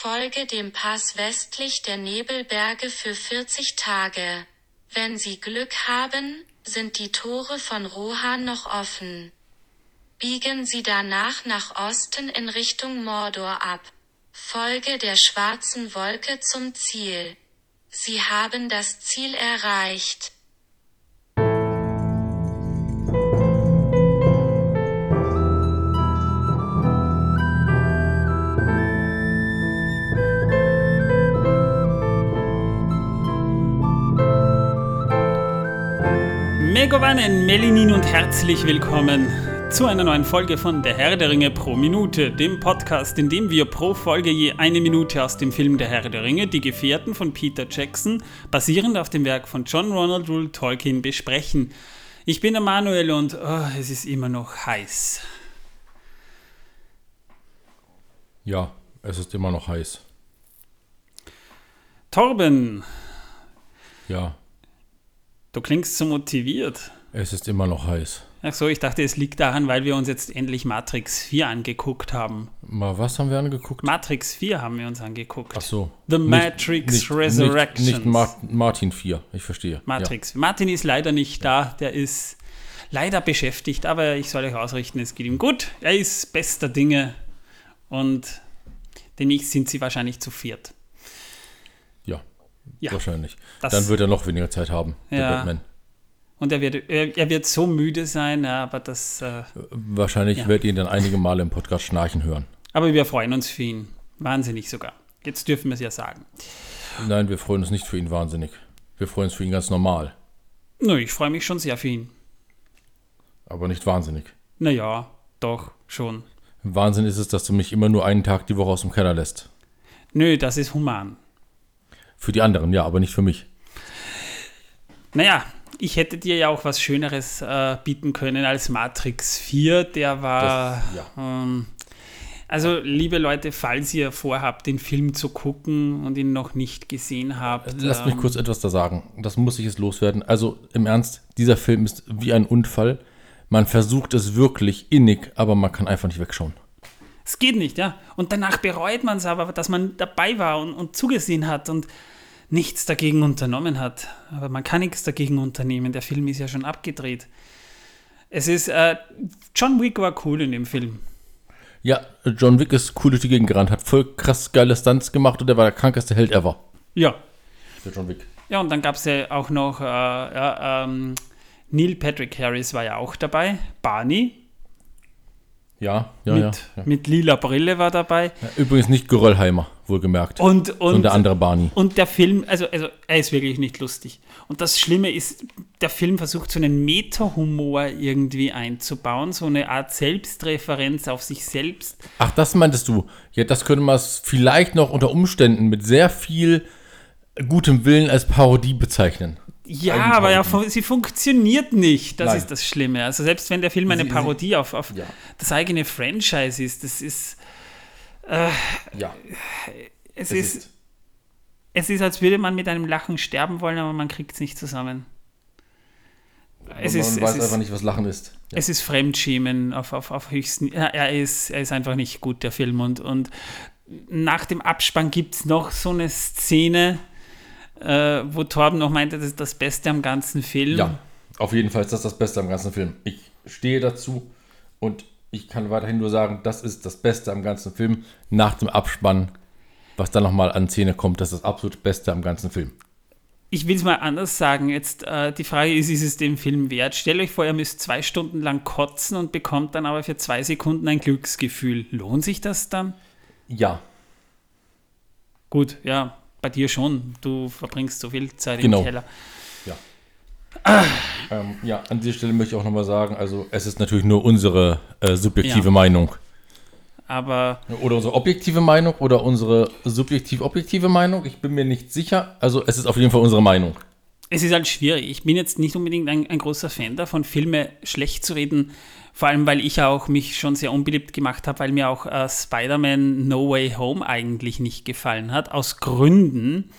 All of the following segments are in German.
Folge dem Pass westlich der Nebelberge für 40 Tage. Wenn Sie Glück haben, sind die Tore von Rohan noch offen. Biegen Sie danach nach Osten in Richtung Mordor ab. Folge der schwarzen Wolke zum Ziel. Sie haben das Ziel erreicht. Megowannen, Melinin und herzlich willkommen zu einer neuen Folge von Der Herr der Ringe pro Minute, dem Podcast, in dem wir pro Folge je eine Minute aus dem Film Der Herr der Ringe, Die Gefährten von Peter Jackson, basierend auf dem Werk von John Ronald Rule Tolkien, besprechen. Ich bin der Manuel und oh, es ist immer noch heiß. Ja, es ist immer noch heiß. Torben, Ja, du klingst so motiviert. es ist immer noch heiß. Ach so, ich dachte, es liegt daran, weil wir uns jetzt endlich Matrix 4 angeguckt haben. Mal was haben wir angeguckt? Matrix 4 haben wir uns angeguckt. Ach so. The Nicht- Matrix nicht, Resurrections. Nicht, nicht Mar Martin 4, ich verstehe. Matrix. Martin ist leider nicht da, der ist leider beschäftigt, aber ich soll euch ausrichten, es geht ihm gut. Er ist bester Dinge und demnächst sind sie wahrscheinlich zu viert. Ja, wahrscheinlich. das- Dann wird er noch weniger Zeit haben, der Ja. Batman. Und er wird, er, wird so müde sein, ja, aber das, äh, Wahrscheinlich Ja. ihr ihn dann einige Male im Podcast schnarchen hören. aber wir freuen uns für ihn. Wahnsinnig sogar. Jetzt dürfen wir es ja sagen. Nein, wir freuen uns nicht für ihn wahnsinnig. Wir freuen uns für ihn ganz normal, Nö, ich freue mich schon sehr für ihn. aber nicht wahnsinnig. Naja, doch, schon. Wahnsinn ist es, dass du mich immer nur einen Tag die Woche aus dem Keller lässt. Nö, das ist human. Für die anderen, ja, aber nicht für mich. Naja, ich hätte dir ja auch was Schöneres äh, bieten können als Matrix 4. Der war. Das- ähm, also, liebe Leute, falls ihr vorhabt, den Film zu gucken und ihn noch nicht gesehen habt. Lass mich ähm, kurz etwas da sagen. Das muss ich jetzt loswerden. Also im Ernst, dieser Film ist wie ein Unfall. Man versucht es wirklich innig, aber man kann einfach nicht wegschauen. Es geht nicht, ja. Und danach bereut man es aber, dass man dabei war und, und zugesehen hat und nichts dagegen unternommen hat. Aber man kann nichts dagegen unternehmen. Der Film ist ja schon abgedreht. Es ist. Äh, John Wick war cool in dem Film. Ja, John Wick ist cool durch die Gegend gerannt, hat voll krass geile Stunts gemacht und er war der krankeste Held ever. Ja, Der John Wick. Ja, und dann gab es ja auch noch äh, ja, ähm, Neil Patrick Harris war ja auch dabei, Barney Ja, ja, mit, ja, ja. mit lila Brille war dabei ja. Übrigens nicht Geröllheimer, wohlgemerkt. und, und der andere Barney. und der Film, also, also er ist wirklich nicht lustig. Und das Schlimme ist, der Film versucht so einen Meta-Humor irgendwie einzubauen, so eine Art Selbstreferenz auf sich selbst. Ach, das meintest du. Ja, das könnte man es vielleicht noch unter Umständen mit sehr viel gutem Willen als Parodie bezeichnen. Ja, aber ja, sie funktioniert nicht. Das Nein. ist das Schlimme. Also selbst wenn der Film eine Parodie auf, auf Ja. das eigene Franchise ist, das ist Ja, Es ist, es ist, als würde man mit einem Lachen sterben wollen, aber man kriegt es nicht zusammen. Es man ist, es, weiß ist, einfach nicht, was Lachen ist. Ja. es ist Fremdschämen auf, auf, auf höchsten. Ja, er, ist, er ist einfach nicht gut, der Film. Und, und nach dem Abspann gibt es noch so eine Szene, äh, wo Torben noch meinte, das ist das Beste am ganzen Film. Ja, auf jeden Fall ist das das Beste am ganzen Film. Ich stehe dazu und ich kann weiterhin nur sagen, das ist das Beste am ganzen Film. Nach dem Abspann, was dann nochmal an Szene kommt, das ist das absolut Beste am ganzen Film. Ich will es mal anders sagen. Jetzt äh, die Frage ist, ist es dem Film wert? Stellt euch vor, ihr müsst zwei Stunden lang kotzen und bekommt dann aber für zwei Sekunden ein Glücksgefühl. Lohnt sich das dann? Ja, Gut, ja, bei dir schon. Du verbringst so viel Zeit Genau. im Keller. ähm, ja, an dieser Stelle möchte ich auch nochmal sagen, also es ist natürlich nur unsere äh, subjektive Ja. Meinung. Aber Oder unsere objektive Meinung oder unsere subjektiv-objektive Meinung. Ich bin mir nicht sicher. Also es ist auf jeden Fall unsere Meinung. es ist halt schwierig. Ich bin jetzt nicht unbedingt ein, ein großer Fan davon, Filme schlecht zu reden. Vor allem, weil ich auch mich schon sehr unbeliebt gemacht habe, weil mir auch äh, Spider-Man No Way Home eigentlich nicht gefallen hat. Aus Gründen.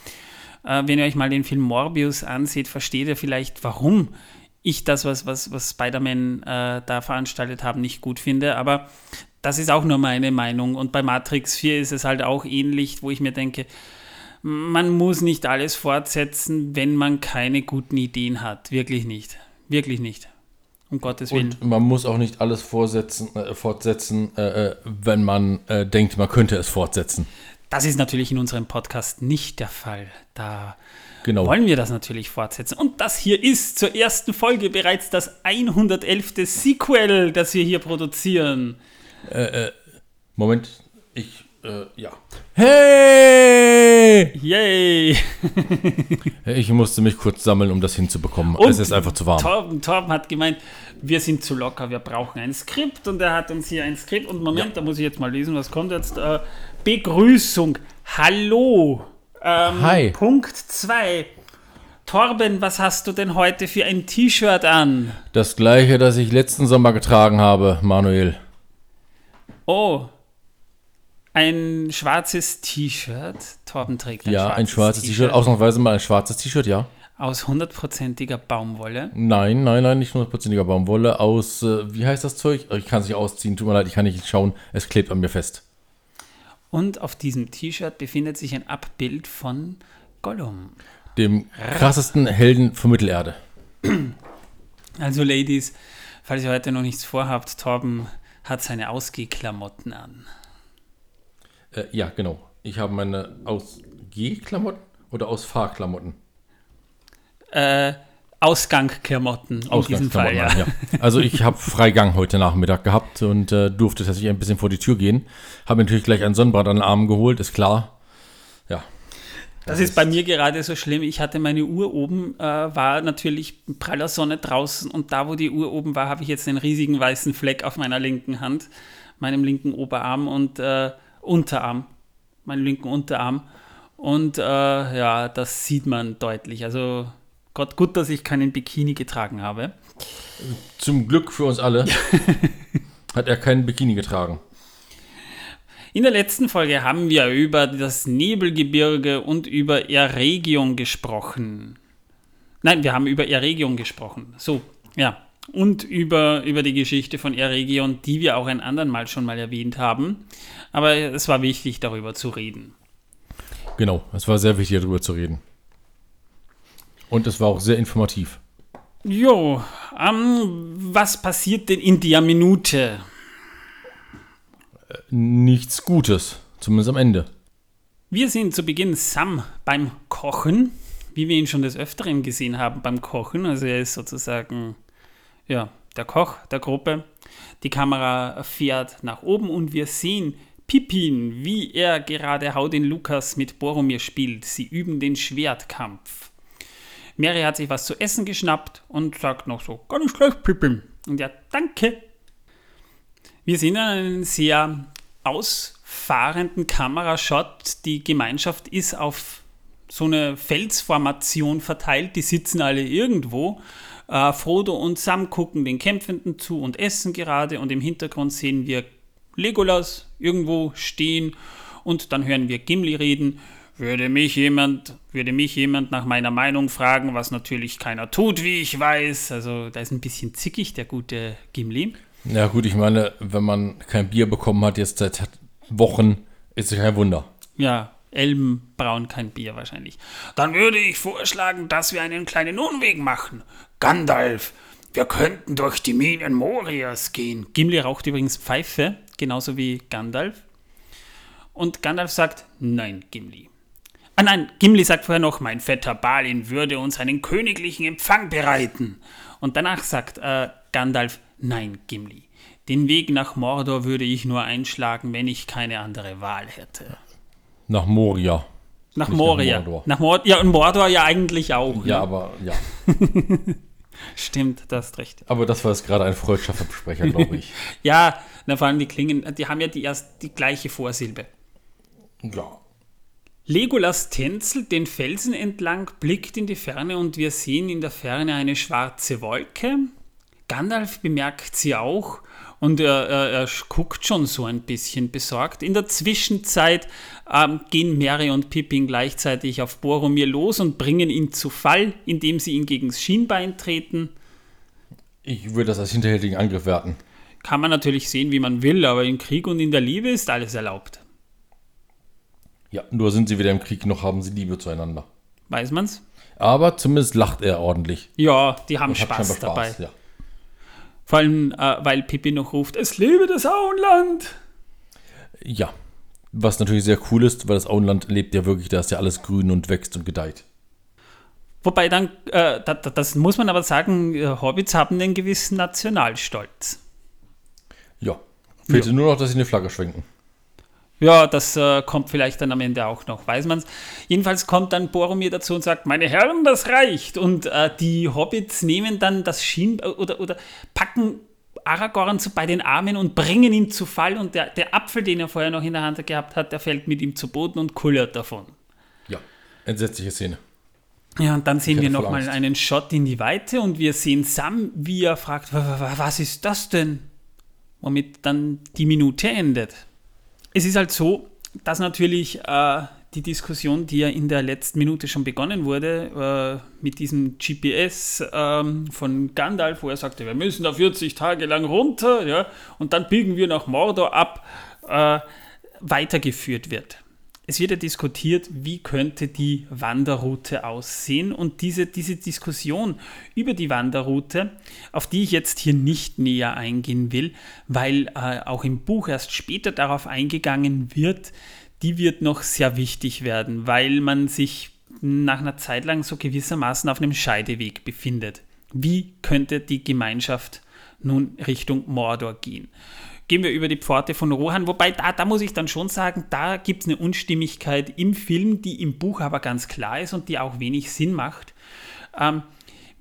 Äh, wenn ihr euch mal den Film Morbius ansieht, versteht ihr vielleicht, warum ich das, was, was, was Spider-Man äh, da veranstaltet haben, nicht gut finde. Aber das ist auch nur meine Meinung. Und bei Matrix 4 ist es halt auch ähnlich, wo ich mir denke, man muss nicht alles fortsetzen, wenn man keine guten Ideen hat. Wirklich nicht. Wirklich nicht. Um Gottes Willen. Und man muss auch nicht alles vorsetzen, äh, fortsetzen, äh, äh, wenn man äh, denkt, man könnte es fortsetzen. Das ist natürlich in unserem Podcast nicht der Fall. Da Genau. wollen wir das natürlich fortsetzen. Und das hier ist zur ersten Folge bereits das 111. Sequel, das wir hier produzieren. Moment, ich, äh, ja. Hey! Yay! Ich musste mich kurz sammeln, um das hinzubekommen. Und es ist einfach zu warm. Torben, Torben hat gemeint, wir sind zu locker, wir brauchen ein Skript und er hat uns hier ein Skript. Und Moment, Ja. da muss ich jetzt mal lesen, was kommt jetzt? Äh, Begrüßung. Hallo. Ähm, Hi. Punkt 2. Torben, was hast du denn heute für ein T-Shirt an? Das gleiche, das ich letzten Sommer getragen habe, Manuel. Oh, ein schwarzes T-Shirt. Torben trägt ein Ja, schwarzes ein schwarzes T-Shirt. Ausnahmsweise mal ein schwarzes T-Shirt, ja. Aus hundertprozentiger Baumwolle. Nein, nein, nein, nicht hundertprozentiger Baumwolle. Aus, äh, wie heißt das Zeug? Ich kann es nicht ausziehen, tut mir leid, ich kann nicht schauen. Es klebt an mir fest. Und auf diesem T-Shirt befindet sich ein Abbild von Gollum. Dem krassesten Helden von Mittelerde. Also, Ladies, falls ihr heute noch nichts vorhabt, Torben hat seine Ausgehklamotten an. Äh, ja, genau. Ich habe meine Ausgehklamotten oder Ausfahrklamotten? Äh, Ausgangklamotten in diesem Fall, ja. ja. Also ich habe Freigang heute Nachmittag gehabt und äh, durfte tatsächlich ein bisschen vor die Tür gehen. Habe natürlich gleich einen Sonnenbrand an den Armen geholt, ist klar. Ja. Das ist bei mir gerade so schlimm. Ich hatte meine Uhr oben, äh, war natürlich praller Sonne draußen und da, wo die Uhr oben war, habe ich jetzt einen riesigen weißen Fleck auf meiner linken Hand, meinem linken Oberarm und äh, Unterarm, meinem linken Unterarm. Und äh, ja, das sieht man deutlich. Also Gott, gut, dass ich keinen Bikini getragen habe. Zum Glück für uns alle hat er keinen Bikini getragen. In der letzten Folge haben wir über das Nebelgebirge und über Erregion gesprochen. Nein, wir haben über Erregion gesprochen. So, ja. Und über, über die Geschichte von Erregion, die wir auch ein anderen Mal schon mal erwähnt haben. Aber es war wichtig, darüber zu reden. Genau, es war sehr wichtig, darüber zu reden. Und es war auch sehr informativ. Jo, ähm, was passiert denn in der Minute? Nichts Gutes, zumindest am Ende. Wir sehen zu Beginn Sam beim Kochen, wie wir ihn schon des Öfteren gesehen haben beim Kochen. Also er ist sozusagen ja, der Koch der Gruppe. Die Kamera fährt nach oben und wir sehen Pippin, wie er gerade Hau den Lukas mit Boromir spielt. Sie üben den Schwertkampf. Mary hat sich was zu essen geschnappt und sagt noch so, gar nicht schlecht, Pippin. Und ja, danke. Wir sehen einen sehr ausfahrenden Kamerashot. Die Gemeinschaft ist auf so eine Felsformation verteilt. Die sitzen alle irgendwo. Äh, Frodo und Sam gucken den Kämpfenden zu und essen gerade. Und im Hintergrund sehen wir Legolas irgendwo stehen. Und dann hören wir Gimli reden. Würde mich jemand, würde mich jemand nach meiner Meinung fragen, was natürlich keiner tut, wie ich weiß. Also da ist ein bisschen zickig, der gute Gimli. Ja gut, ich meine, wenn man kein Bier bekommen hat jetzt seit Wochen, ist es kein Wunder. Ja, Elben brauen kein Bier wahrscheinlich. Dann würde ich vorschlagen, dass wir einen kleinen Umweg machen. Gandalf, wir könnten durch die Minen Morias gehen. Gimli raucht übrigens Pfeife, genauso wie Gandalf. Und Gandalf sagt, nein, Gimli. Ah nein, Gimli sagt vorher noch, mein Vetter Balin würde uns einen königlichen Empfang bereiten. Und danach sagt äh, Gandalf, nein, Gimli. Den Weg nach Mordor würde ich nur einschlagen, wenn ich keine andere Wahl hätte. Nach Moria. Nach Nicht nach Moria. Mordor. Nach Mordor. Ja, und Mordor ja eigentlich auch. Ja, ne? aber ja. Stimmt, das hast recht. Aber das war jetzt gerade ein freudscher Versprecher, glaube ich. Ja, na, vor allem die Klingen, die haben ja die erst die gleiche Vorsilbe. ja. Legolas tänzelt den Felsen entlang, blickt in die Ferne und wir sehen in der Ferne eine schwarze Wolke. Gandalf bemerkt sie auch und er, er, er guckt schon so ein bisschen besorgt. In der Zwischenzeit ähm, gehen Merry und Pippin gleichzeitig auf Boromir los und bringen ihn zu Fall, indem sie ihn gegen das Schienbein treten. Ich würde das als hinterhältigen Angriff werten. Kann man natürlich sehen, wie man will, aber im Krieg und in der Liebe ist alles erlaubt. Ja, nur sind sie weder im Krieg noch haben sie Liebe zueinander. Weiß man's? Aber zumindest lacht er ordentlich. Ja, die haben Spaß scheinbar dabei. Spaß, ja. Vor allem, äh, weil Pippi noch ruft, es lebe das Auenland. ja. Was natürlich sehr cool ist, weil das Auenland lebt ja wirklich, da ist ja alles grün und wächst und gedeiht. Wobei dann, äh, da, da, das muss man aber sagen, äh, Hobbits haben einen gewissen Nationalstolz. Ja. Fehlte nur noch, dass sie eine Flagge schwenken. Ja, das äh, kommt vielleicht dann am Ende auch noch, weiß man's. Jedenfalls kommt dann Boromir dazu und sagt, meine Herren, das reicht. Und äh, die Hobbits nehmen dann das Schien oder, oder packen Aragorn so bei den Armen und bringen ihn zu Fall. Und der, der Apfel, den er vorher noch in der Hand gehabt hat, der fällt mit ihm zu Boden und kullert davon. Ja. Entsetzliche Szene. Ja, und dann sehen wir nochmal einen Shot in die Weite und wir sehen Sam, wie er fragt, "Wa- wa- wa- was ist das denn? Womit dann die Minute endet. Es ist halt so, dass natürlich äh, die Diskussion, die ja in der letzten Minute schon begonnen wurde, äh, mit diesem GPS ähm, von Gandalf, wo er sagte, wir müssen da 40 Tage lang runter, ja, und dann biegen wir nach Mordor ab, äh, weitergeführt wird. Es wird ja diskutiert, wie könnte die Wanderroute aussehen und diese, diese Diskussion über die Wanderroute, auf die ich jetzt hier nicht näher eingehen will, weil äh, auch im Buch erst später darauf eingegangen wird, die wird noch sehr wichtig werden, weil man sich nach einer Zeit lang so gewissermaßen auf einem Scheideweg befindet. Wie könnte die Gemeinschaft nun Richtung Mordor gehen? Gehen wir über die Pforte von Rohan, wobei da, da muss ich dann schon sagen, da gibt es eine Unstimmigkeit im Film, die im Buch aber ganz klar ist und die auch wenig Sinn macht. Ähm,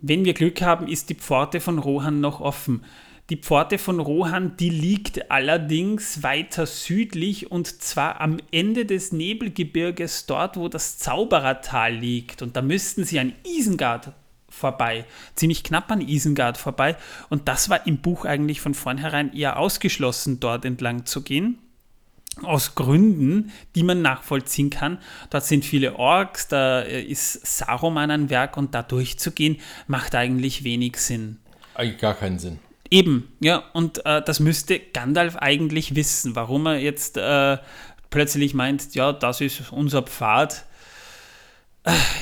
wenn wir Glück haben, ist die Pforte von Rohan noch offen. Die Pforte von Rohan, die liegt allerdings weiter südlich und zwar am Ende des Nebelgebirges, dort wo das Zauberertal liegt. Und da müssten sie an Isengard vorbei, ziemlich knapp an Isengard vorbei. Und das war im Buch eigentlich von vornherein eher ausgeschlossen, dort entlang zu gehen. Aus Gründen, die man nachvollziehen kann. Dort sind viele Orks, da äh, ist Saruman an Werk und da durchzugehen, macht eigentlich wenig Sinn. Eigentlich gar keinen Sinn. Eben, ja, und äh, das müsste Gandalf eigentlich wissen, warum er jetzt äh, plötzlich meint, ja, das ist unser Pfad.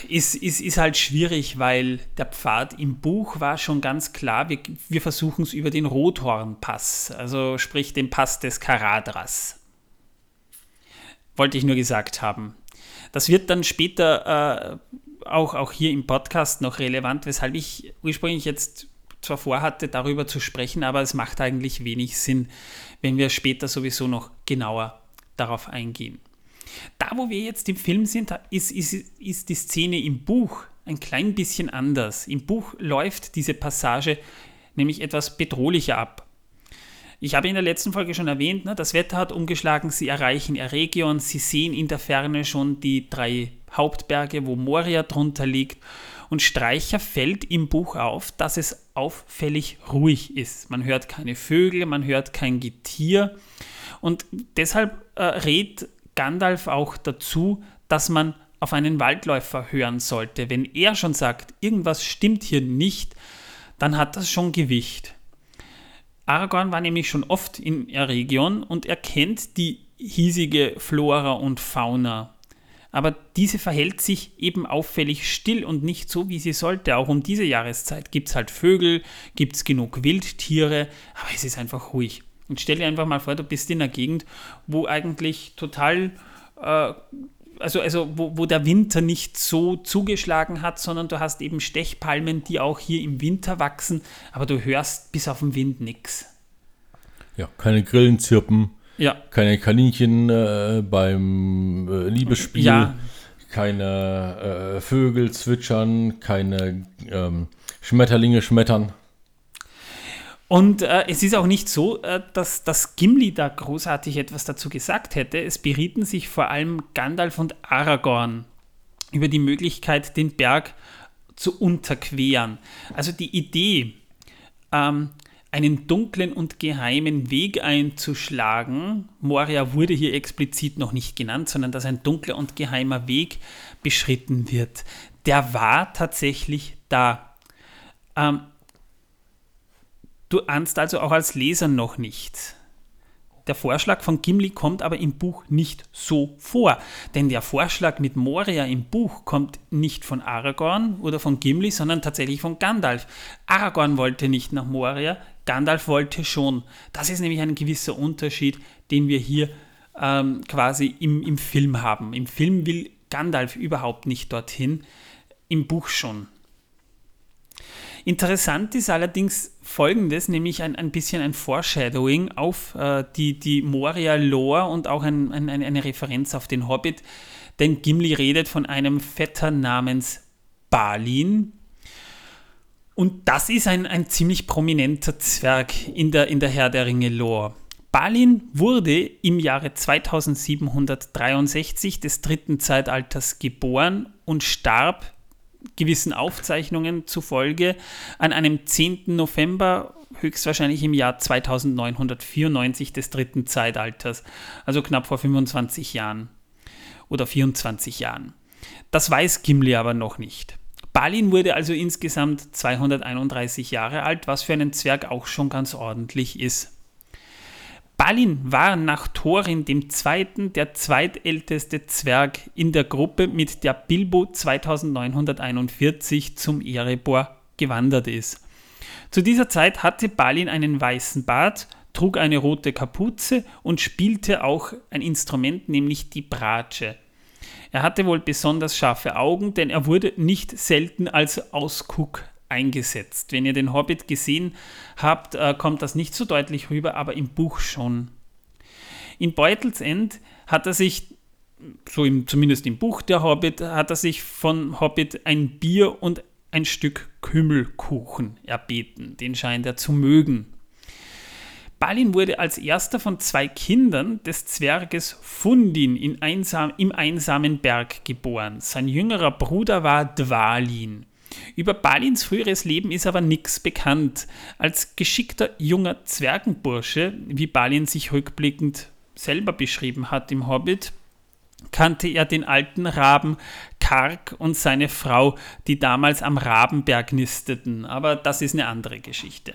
Ist, ist, ist halt schwierig, weil der Pfad im Buch war schon ganz klar, wir, wir versuchen es über den Rothornpass, also sprich den Pass des Karadras. Wollte ich nur gesagt haben. Das wird dann später äh, auch, auch hier im Podcast noch relevant, weshalb ich ursprünglich jetzt zwar vorhatte, darüber zu sprechen, aber es macht eigentlich wenig Sinn, wenn wir später sowieso noch genauer darauf eingehen. Da, wo wir jetzt im Film sind, ist, ist, ist die Szene im Buch ein klein bisschen anders. Im Buch läuft diese Passage nämlich etwas bedrohlicher ab. Ich habe in der letzten Folge schon erwähnt, ne, das Wetter hat umgeschlagen, sie erreichen Eregion, sie sehen in der Ferne schon die drei Hauptberge, wo Moria drunter liegt. Und Streicher fällt im Buch auf, dass es auffällig ruhig ist. Man hört keine Vögel, man hört kein Getier. Und deshalb äh, rät Gandalf auch dazu, dass man auf einen Waldläufer hören sollte. Wenn er schon sagt, irgendwas stimmt hier nicht, dann hat das schon Gewicht. Aragorn war nämlich schon oft in Eregion und er kennt die hiesige Flora und Fauna. Aber diese verhält sich eben auffällig still und nicht so, wie sie sollte. Auch um diese Jahreszeit gibt es halt Vögel, gibt es genug Wildtiere, aber es ist einfach ruhig. Und stell dir einfach mal vor, du bist in einer Gegend, wo eigentlich total, äh, also, also wo, wo der Winter nicht so zugeschlagen hat, sondern du hast eben Stechpalmen, die auch hier im Winter wachsen, aber du hörst bis auf den Wind nichts. Ja, keine Grillen zirpen, Ja, keine Kaninchen äh, beim äh, Liebesspiel, Ja. keine äh, Vögel zwitschern, keine ähm, Schmetterlinge schmettern. Und äh, es ist auch nicht so, äh, dass, dass Gimli da großartig etwas dazu gesagt hätte. Es berieten sich vor allem Gandalf und Aragorn über die Möglichkeit, den Berg zu unterqueren. Also die Idee, ähm, einen dunklen und geheimen Weg einzuschlagen, Moria wurde hier explizit noch nicht genannt, sondern dass ein dunkler und geheimer Weg beschritten wird, der war tatsächlich da. Ähm, Du ahnst also auch als Leser noch nichts. Der Vorschlag von Gimli kommt aber im Buch nicht so vor, denn der Vorschlag mit Moria im Buch kommt nicht von Aragorn oder von Gimli, sondern tatsächlich von Gandalf. Aragorn wollte nicht nach Moria, Gandalf wollte schon. Das ist nämlich ein gewisser Unterschied, den wir hier ähm, quasi im, im Film haben. Im Film will Gandalf überhaupt nicht dorthin, im Buch schon. Interessant ist allerdings folgendes, nämlich ein, ein bisschen ein Foreshadowing auf äh, die, die Moria-Lore und auch ein, ein, eine Referenz auf den Hobbit, denn Gimli redet von einem Vetter namens Balin. Und das ist ein, ein ziemlich prominenter Zwerg in der, in der Herr der Ringe-Lore. Balin wurde im Jahre 2763 des dritten Zeitalters geboren und starb gewissen Aufzeichnungen zufolge an einem 10. November, höchstwahrscheinlich im Jahr 2994 des dritten Zeitalters, also knapp vor 25 Jahren oder 24 Jahren. Das weiß Gimli aber noch nicht. Balin wurde also insgesamt 231 Jahre alt, was für einen Zwerg auch schon ganz ordentlich ist. Balin war nach Thorin dem Zweiten der zweitälteste Zwerg in der Gruppe, mit der Bilbo 2941 zum Erebor gewandert ist. Zu dieser Zeit hatte Balin einen weißen Bart, trug eine rote Kapuze und spielte auch ein Instrument, nämlich die Bratsche. Er hatte wohl besonders scharfe Augen, denn er wurde nicht selten als Ausguck eingesetzt. Wenn ihr den Hobbit gesehen habt, äh, kommt das nicht so deutlich rüber, aber im Buch schon. In Beutelsend hat er sich, so im, zumindest im Buch der Hobbit, hat er sich von Hobbit ein Bier und ein Stück Kümmelkuchen erbeten. Den scheint er zu mögen. Balin wurde als erster von zwei Kindern des Zwerges Fundin in einsam, im einsamen Berg geboren. Sein jüngerer Bruder war Dwalin. Über Balins früheres Leben ist aber nichts bekannt. Als geschickter junger Zwergenbursche, wie Balin sich rückblickend selber beschrieben hat im Hobbit, kannte er den alten Raben Karg und seine Frau, die damals am Rabenberg nisteten. Aber das ist eine andere Geschichte.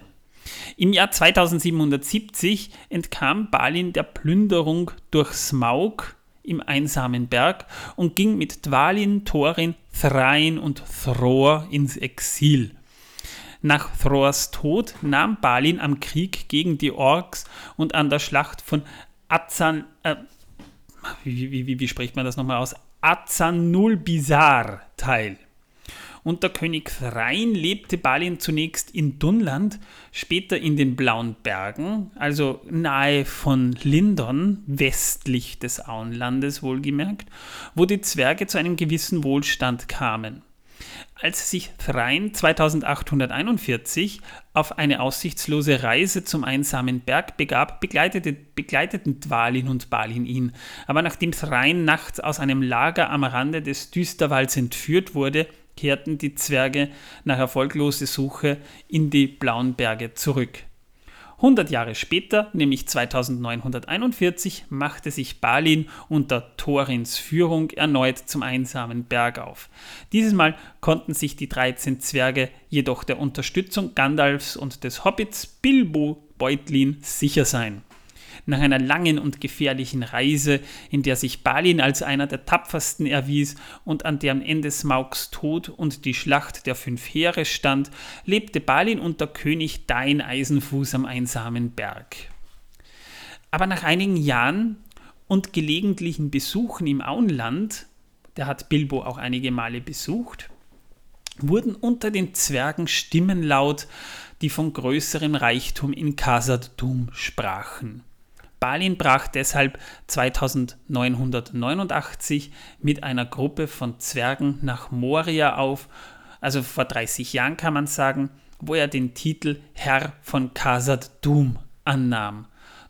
Im Jahr 2770 entkam Balin der Plünderung durch Smaug im einsamen Berg und ging mit Dwalin, Thorin, Thrain und Thror ins Exil. Nach Thrors Tod nahm Balin am Krieg gegen die Orks und an der Schlacht von Azan, äh, wie, wie, wie, wie, spricht man das nochmal aus? Azanulbizar teil. Unter König Thrain lebte Balin zunächst in Dunland, später in den Blauen Bergen, also nahe von Lindon, westlich des Auenlandes wohlgemerkt, wo die Zwerge zu einem gewissen Wohlstand kamen. Als sich Thrain 2841 auf eine aussichtslose Reise zum einsamen Berg begab, begleitete, begleiteten Dwalin und Balin ihn. Aber nachdem Thrain nachts aus einem Lager am Rande des Düsterwalds entführt wurde, kehrten die Zwerge nach erfolgloser Suche in die Blauen Berge zurück. 100 Jahre später, nämlich 2941, machte sich Balin unter Thorins Führung erneut zum einsamen Berg auf. Dieses Mal konnten sich die 13 Zwerge jedoch der Unterstützung Gandalfs und des Hobbits Bilbo Beutlin sicher sein. Nach einer langen und gefährlichen Reise, in der sich Balin als einer der tapfersten erwies und an deren Ende Smaugs Tod und die Schlacht der fünf Heere stand, lebte Balin unter König Dain Eisenfuß am einsamen Berg. Aber nach einigen Jahren und gelegentlichen Besuchen im Auenland, der hat Bilbo auch einige Male besucht, wurden unter den Zwergen Stimmen laut, die von größerem Reichtum in Khazad-dûm sprachen. Balin brach deshalb 2989 mit einer Gruppe von Zwergen nach Moria auf, also vor 30 Jahren kann man sagen, wo er den Titel Herr von Khazad Dum annahm.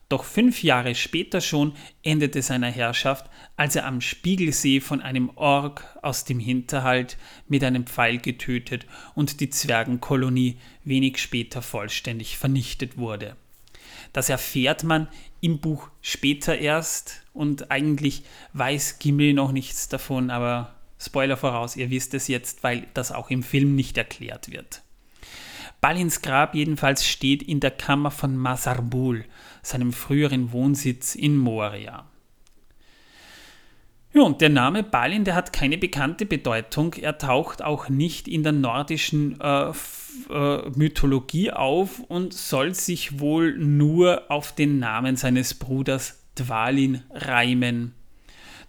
Doch fünf Jahre später schon endete seine Herrschaft, als er am Spiegelsee von einem Ork aus dem Hinterhalt mit einem Pfeil getötet und die Zwergenkolonie wenig später vollständig vernichtet wurde. Das erfährt man im Buch später erst und eigentlich weiß Gimli noch nichts davon, aber Spoiler voraus, ihr wisst es jetzt, weil das auch im Film nicht erklärt wird. Balins Grab jedenfalls steht in der Kammer von Masarbul, seinem früheren Wohnsitz in Moria. Ja, und der Name Balin, der hat keine bekannte Bedeutung. Er taucht auch nicht in der nordischen äh, äh, Mythologie auf und soll sich wohl nur auf den Namen seines Bruders Dwalin reimen.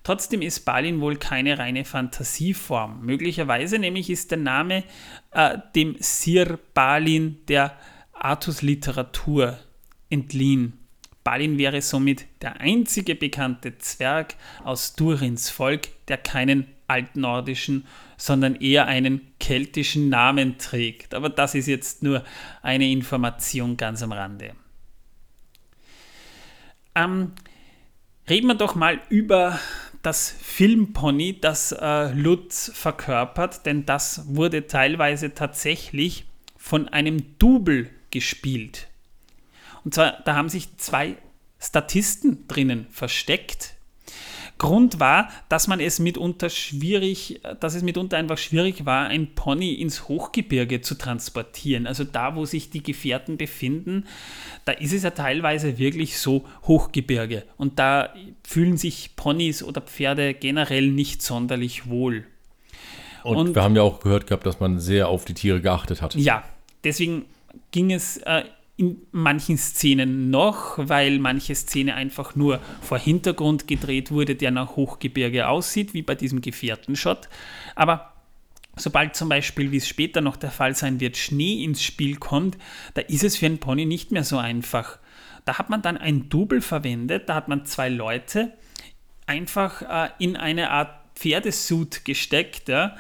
Trotzdem ist Balin wohl keine reine Fantasieform. Möglicherweise nämlich ist der Name äh, dem Sir Balin der Artus-Literatur entliehen. Balin wäre somit der einzige bekannte Zwerg aus Durins Volk, der keinen altnordischen, sondern eher einen keltischen Namen trägt. Aber das ist jetzt nur eine Information ganz am Rande. Ähm, reden wir doch mal über das Filmpony, das äh, Lutz verkörpert, denn das wurde teilweise tatsächlich von einem Double gespielt. Und zwar, da haben sich zwei Statisten drinnen versteckt. Grund war, dass man es mitunter schwierig, dass es mitunter einfach schwierig war, ein Pony ins Hochgebirge zu transportieren. Also da, wo sich die Gefährten befinden, da ist es ja teilweise wirklich so Hochgebirge. Und da fühlen sich Ponys oder Pferde generell nicht sonderlich wohl. Und, Und wir haben ja auch gehört gehabt, dass man sehr auf die Tiere geachtet hat. Ja, deswegen ging es äh, in manchen Szenen noch, weil manche Szene einfach nur vor Hintergrund gedreht wurde, der nach Hochgebirge aussieht, wie bei diesem Gefährtenshot. Aber sobald zum Beispiel, wie es später noch der Fall sein wird, Schnee ins Spiel kommt, da ist es für einen Pony nicht mehr so einfach. Da hat man dann ein Double verwendet, da hat man zwei Leute einfach äh, in eine Art Pferdesuit gesteckt, ja,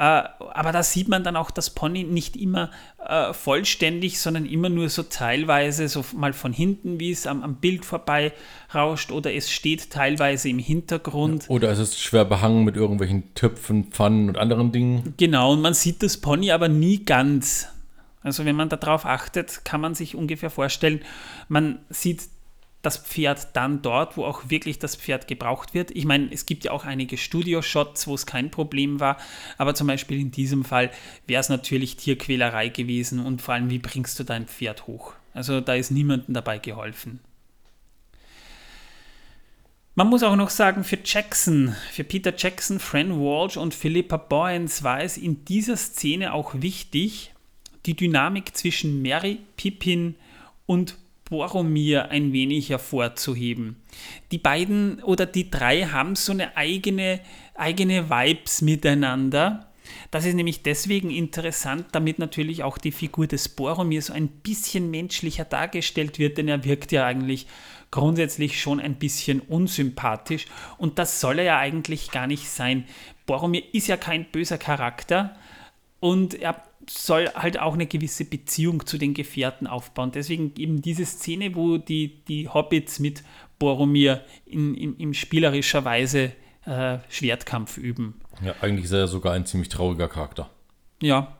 aber da sieht man dann auch das Pony nicht immer äh, vollständig, sondern immer nur so teilweise, so mal von hinten, wie es am, am, Bild vorbei rauscht, oder es steht teilweise im Hintergrund. Oder es ist schwer behangen mit irgendwelchen Töpfen, Pfannen und anderen Dingen. Genau, und man sieht das Pony aber nie ganz. Also wenn man darauf achtet, kann man sich ungefähr vorstellen, man sieht das Pferd dann dort, wo auch wirklich das Pferd gebraucht wird. Ich meine, es gibt ja auch einige Studio-Shots, wo es kein Problem war, aber zum Beispiel in diesem Fall wäre es natürlich Tierquälerei gewesen und vor allem, wie bringst du dein Pferd hoch? Also da ist niemandem dabei geholfen. Man muss auch noch sagen, für Jackson, für Peter Jackson, Fran Walsh und Philippa Boyens war es in dieser Szene auch wichtig, die Dynamik zwischen Mary, Pippin und Boromir ein wenig hervorzuheben. Die beiden oder die drei haben so eine eigene, eigene Vibes miteinander. Das ist nämlich deswegen interessant, damit natürlich auch die Figur des Boromir so ein bisschen menschlicher dargestellt wird, denn er wirkt ja eigentlich grundsätzlich schon ein bisschen unsympathisch und das soll er ja eigentlich gar nicht sein. Boromir ist ja kein böser Charakter und er soll halt auch eine gewisse Beziehung zu den Gefährten aufbauen. Deswegen eben diese Szene, wo die, die Hobbits mit Boromir in, in, in spielerischer Weise äh, Schwertkampf üben. Ja, eigentlich ist er sogar ein ziemlich trauriger Charakter. Ja,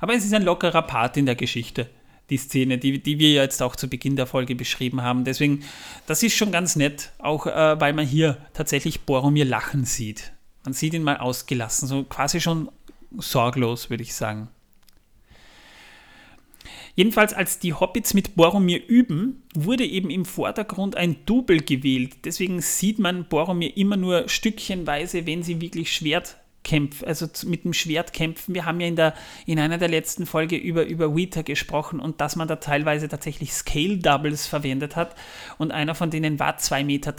aber es ist ein lockerer Part in der Geschichte, die Szene, die, die wir jetzt auch zu Beginn der Folge beschrieben haben. Deswegen, das ist schon ganz nett, auch äh, weil man hier tatsächlich Boromir lachen sieht. Man sieht ihn mal ausgelassen, so quasi schon sorglos, würde ich sagen. Jedenfalls, als die Hobbits mit Boromir üben, wurde eben im Vordergrund ein Double gewählt. Deswegen sieht man Boromir immer nur stückchenweise, wenn sie wirklich Schwert kämpfen, also mit dem Schwert kämpfen. Wir haben ja in, der, in einer der letzten Folge über, über Weta gesprochen und dass man da teilweise tatsächlich Scale Doubles verwendet hat und einer von denen war 2,30 Meter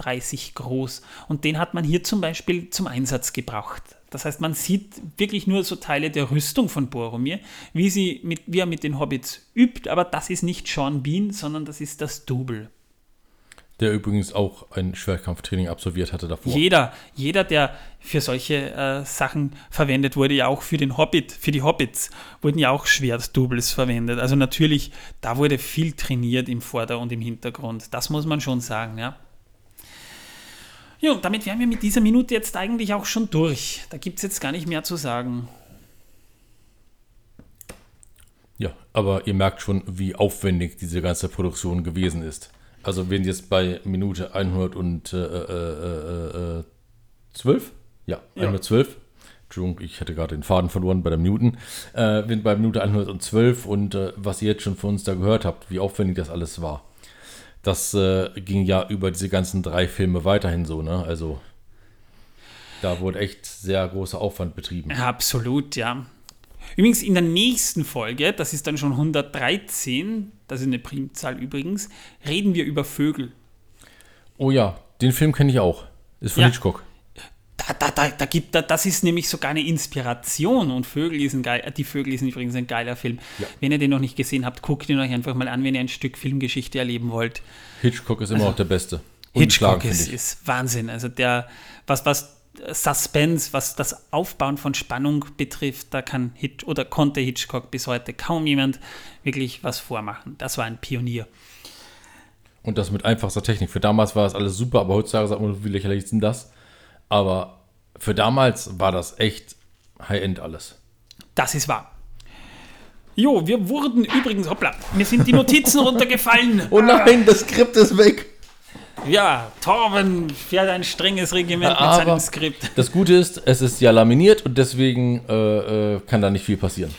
groß und den hat man hier zum Beispiel zum Einsatz gebraucht. Das heißt, man sieht wirklich nur so Teile der Rüstung von Boromir, wie, sie mit, wie er mit den Hobbits übt, aber das ist nicht Sean Bean, sondern das ist das Double. Der übrigens auch ein Schwerkampftraining absolviert hatte davor. Jeder, jeder, der für solche äh, Sachen verwendet wurde, ja auch für den Hobbit, für die Hobbits wurden ja auch Schwertdoubles verwendet. Also natürlich, da wurde viel trainiert im Vorder- und im Hintergrund. Das muss man schon sagen, ja. Ja, und damit wären wir mit dieser Minute jetzt eigentlich auch schon durch. Da gibt es jetzt gar nicht mehr zu sagen. Ja, aber ihr merkt schon, wie aufwendig diese ganze Produktion gewesen ist. Also wenn jetzt bei Minute 112, äh, äh, äh, ja, 112, Entschuldigung, ich hatte gerade den Faden verloren bei der Minuten. Äh, wir sind bei Minute 112 und äh, was ihr jetzt schon von uns da gehört habt, wie aufwendig das alles war. Das äh, ging ja über diese ganzen drei Filme weiterhin so, ne? Also da wurde echt sehr großer Aufwand betrieben. Absolut, ja. Übrigens in der nächsten Folge, das ist dann schon 113, das ist eine Primzahl übrigens, reden wir über Vögel. Oh ja, den Film kenne ich auch. Ist von Ja. Hitchcock. Da, da, da, gibt, da, das ist nämlich sogar eine Inspiration und Vögel ist ein geil, die Vögel ist übrigens ein geiler Film. Ja. Wenn ihr den noch nicht gesehen habt, guckt ihn euch einfach mal an, wenn ihr ein Stück Filmgeschichte erleben wollt. Hitchcock ist immer auch der Beste. Hitchcock ist, ist Wahnsinn. Also der, was, was Suspense, was das Aufbauen von Spannung betrifft, da kann Hitch oder konnte Hitchcock bis heute kaum jemand wirklich was vormachen. Das war ein Pionier. Und das mit einfachster Technik. Für damals war das alles super, aber heutzutage sagt man, wie lächerlich ist denn das? Aber für damals war das echt High-End alles. Das ist wahr. Jo, wir wurden übrigens, hoppla, mir sind die Notizen runtergefallen. Oh nein, das Skript ist weg. Ja, Torben fährt ein strenges Regiment mit Aber- seinem Skript. Das Gute ist, es ist ja laminiert und deswegen äh, äh, kann da nicht viel passieren.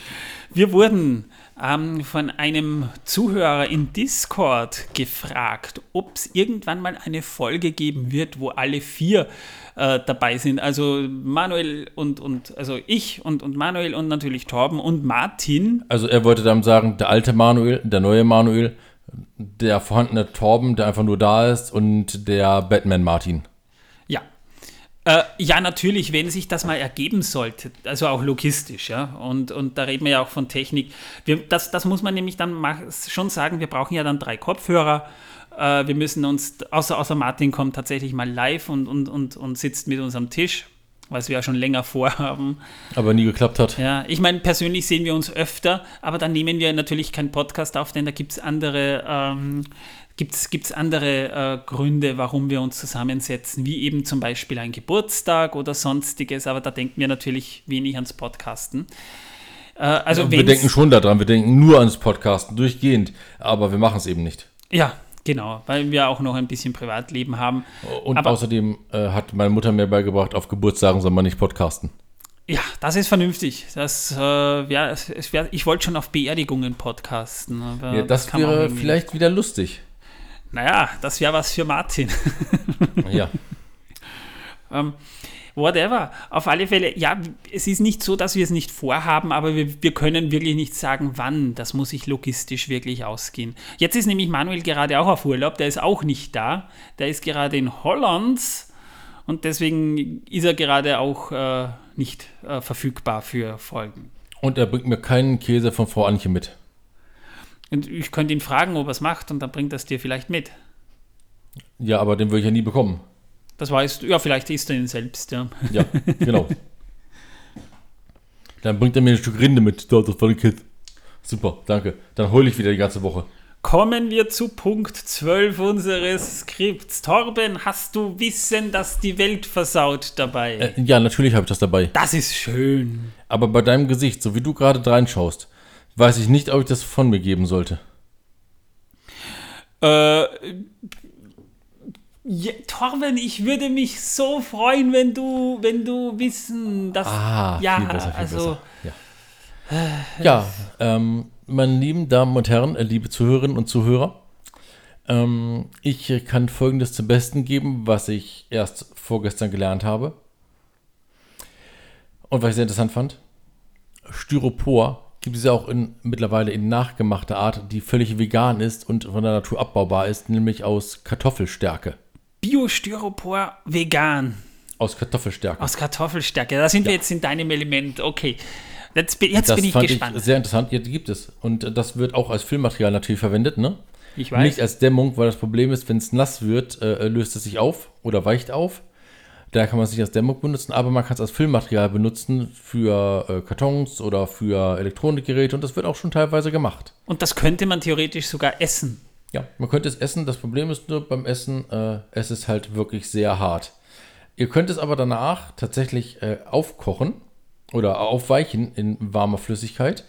Wir wurden ähm, von einem Zuhörer in Discord gefragt, ob es irgendwann mal eine Folge geben wird, wo alle vier äh, dabei sind. Also Manuel und, und also ich und, und Manuel und natürlich Torben und Martin. Also er wollte dann sagen, der alte Manuel, der neue Manuel, der vorhandene Torben, der einfach nur da ist und der Batman Martin. Ja. Äh, ja, natürlich, wenn sich das mal ergeben sollte, also auch logistisch, ja. Und, und da reden wir ja auch von Technik. Wir, das, das muss man nämlich dann schon sagen, wir brauchen ja dann drei Kopfhörer. Äh, wir müssen uns, außer, außer Martin kommt tatsächlich mal live und, und, und, und sitzt mit uns am Tisch, was wir ja schon länger vorhaben. Aber nie geklappt hat. Ja, ich meine, persönlich sehen wir uns öfter, aber dann nehmen wir natürlich keinen Podcast auf, denn da gibt es andere, ähm, gibt's, gibt's andere äh, Gründe, warum wir uns zusammensetzen, wie eben zum Beispiel ein Geburtstag oder sonstiges, aber da denken wir natürlich wenig ans Podcasten. Äh, also wir wenn's- denken schon daran, wir denken nur ans Podcasten, durchgehend, aber wir machen es eben nicht. Ja, genau, weil wir auch noch ein bisschen Privatleben haben. Und Aber- außerdem äh, hat meine Mutter mir beigebracht, auf Geburtstagen soll man nicht podcasten. Ja, das ist vernünftig. Das, äh, ja, es, es wär, ich wollte schon auf Beerdigungen podcasten. Ja, das auch wäre vielleicht wieder lustig. Naja, das wäre was für Martin. Ja. Ähm, whatever. Auf alle Fälle, ja, es ist nicht so, dass wir es nicht vorhaben, aber wir, wir können wirklich nicht sagen, wann. Das muss sich logistisch wirklich ausgehen. Jetzt ist nämlich Manuel gerade auch auf Urlaub, der ist auch nicht da. Der ist gerade in Holland und deswegen ist er gerade auch äh, nicht äh, verfügbar für Folgen. Und er bringt mir keinen Käse von Frau Anche mit. Und ich könnte ihn fragen, ob er es macht und dann bringt er es dir vielleicht mit. Ja, aber den würde ich ja nie bekommen. Das weißt du, ja, vielleicht isst er ihn selbst, ja. Ja, genau. Dann bringt er mir ein Stück Rinde mit. Das war ein Kind. Super, danke. Dann heule ich wieder die ganze Woche. Kommen wir zu Punkt 12 unseres Skripts. Torben, hast du Wissen, dass die Welt versaut dabei? Äh, ja, natürlich habe ich das dabei. das ist schön. Aber bei deinem Gesicht, so wie du gerade reinschaust, weiß ich nicht, ob ich das von mir geben sollte. Äh, ja, Torben, ich würde mich so freuen, wenn du, wenn du wissen, dass. Ah, ja, viel besser, viel also. besser. Ja, ja ähm, meine lieben Damen und Herren, äh, liebe Zuhörerinnen und Zuhörer, ähm, ich kann Folgendes zum Besten geben, was ich erst vorgestern gelernt habe. Und was ich sehr interessant fand. Styropor gibt es ja auch in, mittlerweile in nachgemachter Art, die völlig vegan ist und von der Natur abbaubar ist, nämlich aus Kartoffelstärke. Biostyropor vegan. Aus Kartoffelstärke. Aus Kartoffelstärke. Da sind wir jetzt in deinem Element. Okay. Jetzt bin, jetzt das bin ich fand gespannt. ich sehr interessant. Ja, die gibt es. Und das wird auch als Filmmaterial natürlich verwendet, ne? Ich weiß. Nicht als Dämmung, weil das Problem ist, wenn es nass wird, äh, löst es sich auf oder weicht auf. Da kann man es nicht als Dämmung benutzen, aber man kann es als Filmmaterial benutzen für äh, Kartons oder für Elektronikgeräte und das wird auch schon teilweise gemacht. Und das könnte man theoretisch sogar essen. Ja, man könnte es essen. Das Problem ist nur beim Essen, äh, es ist halt wirklich sehr hart. Ihr könnt es aber danach tatsächlich äh, aufkochen oder aufweichen in warmer Flüssigkeit,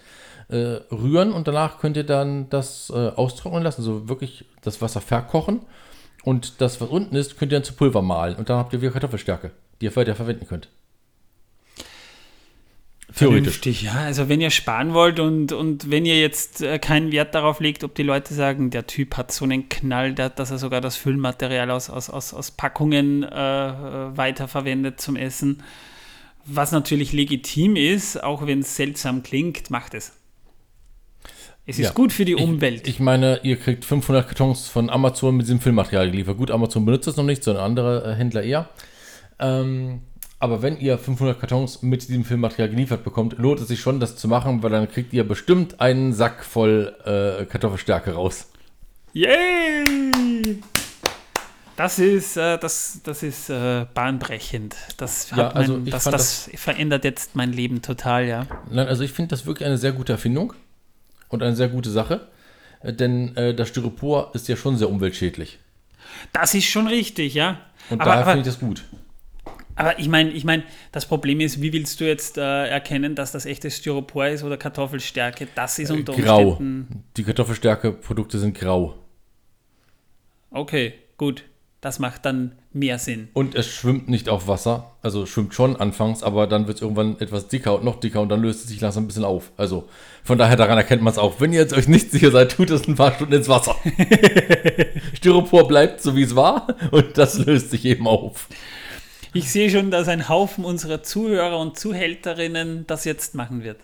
äh, rühren und danach könnt ihr dann das äh, austrocknen lassen, also wirklich das Wasser verkochen und das, was unten ist, könnt ihr dann zu Pulver mahlen und dann habt ihr wieder Kartoffelstärke, die ihr weiter verwenden könnt. Theoretisch. Vernünftig, ja. Also wenn ihr sparen wollt und, und wenn ihr jetzt äh, keinen Wert darauf legt, ob die Leute sagen, der Typ hat so einen Knall, dass er sogar das Füllmaterial aus, aus, aus, aus Packungen äh, äh, weiterverwendet zum Essen, was natürlich legitim ist, auch wenn es seltsam klingt, macht es. Es ist Ja. gut für die Umwelt. Ich, ich meine, ihr kriegt 500 Kartons von Amazon mit diesem Filmmaterial geliefert. Gut, Amazon benutzt das noch nicht, sondern andere äh, Händler eher. Ähm, aber wenn ihr 500 Kartons mit diesem Filmmaterial geliefert bekommt, lohnt es sich schon, das zu machen, weil dann kriegt ihr bestimmt einen Sack voll äh, Kartoffelstärke raus. Yay! Das ist, äh, das, das ist äh, bahnbrechend. Das, hat Ja, also mein, das, fand das verändert jetzt mein Leben total, ja. Nein, also ich finde das wirklich eine sehr gute Erfindung und eine sehr gute Sache. Äh, Denn äh, das Styropor ist ja schon sehr umweltschädlich. Das ist schon richtig, ja. Und aber, daher finde ich das gut. aber ich meine, ich mein, das Problem ist, wie willst du jetzt äh, erkennen, dass das echtes Styropor ist oder Kartoffelstärke? Das ist unter Äh, Grau. Umständen. Die Kartoffelstärke-Produkte sind grau. Okay, gut. Das macht dann mehr Sinn. Und es schwimmt nicht auf Wasser. Also schwimmt schon anfangs, aber dann wird es irgendwann etwas dicker und noch dicker und dann löst es sich langsam ein bisschen auf. Also von daher daran erkennt man es auch. Wenn ihr jetzt euch nicht sicher seid, tut es ein paar Stunden ins Wasser. Styropor bleibt so wie es war und das löst sich eben auf. Ich sehe schon, dass ein Haufen unserer Zuhörer und Zuhälterinnen das jetzt machen wird.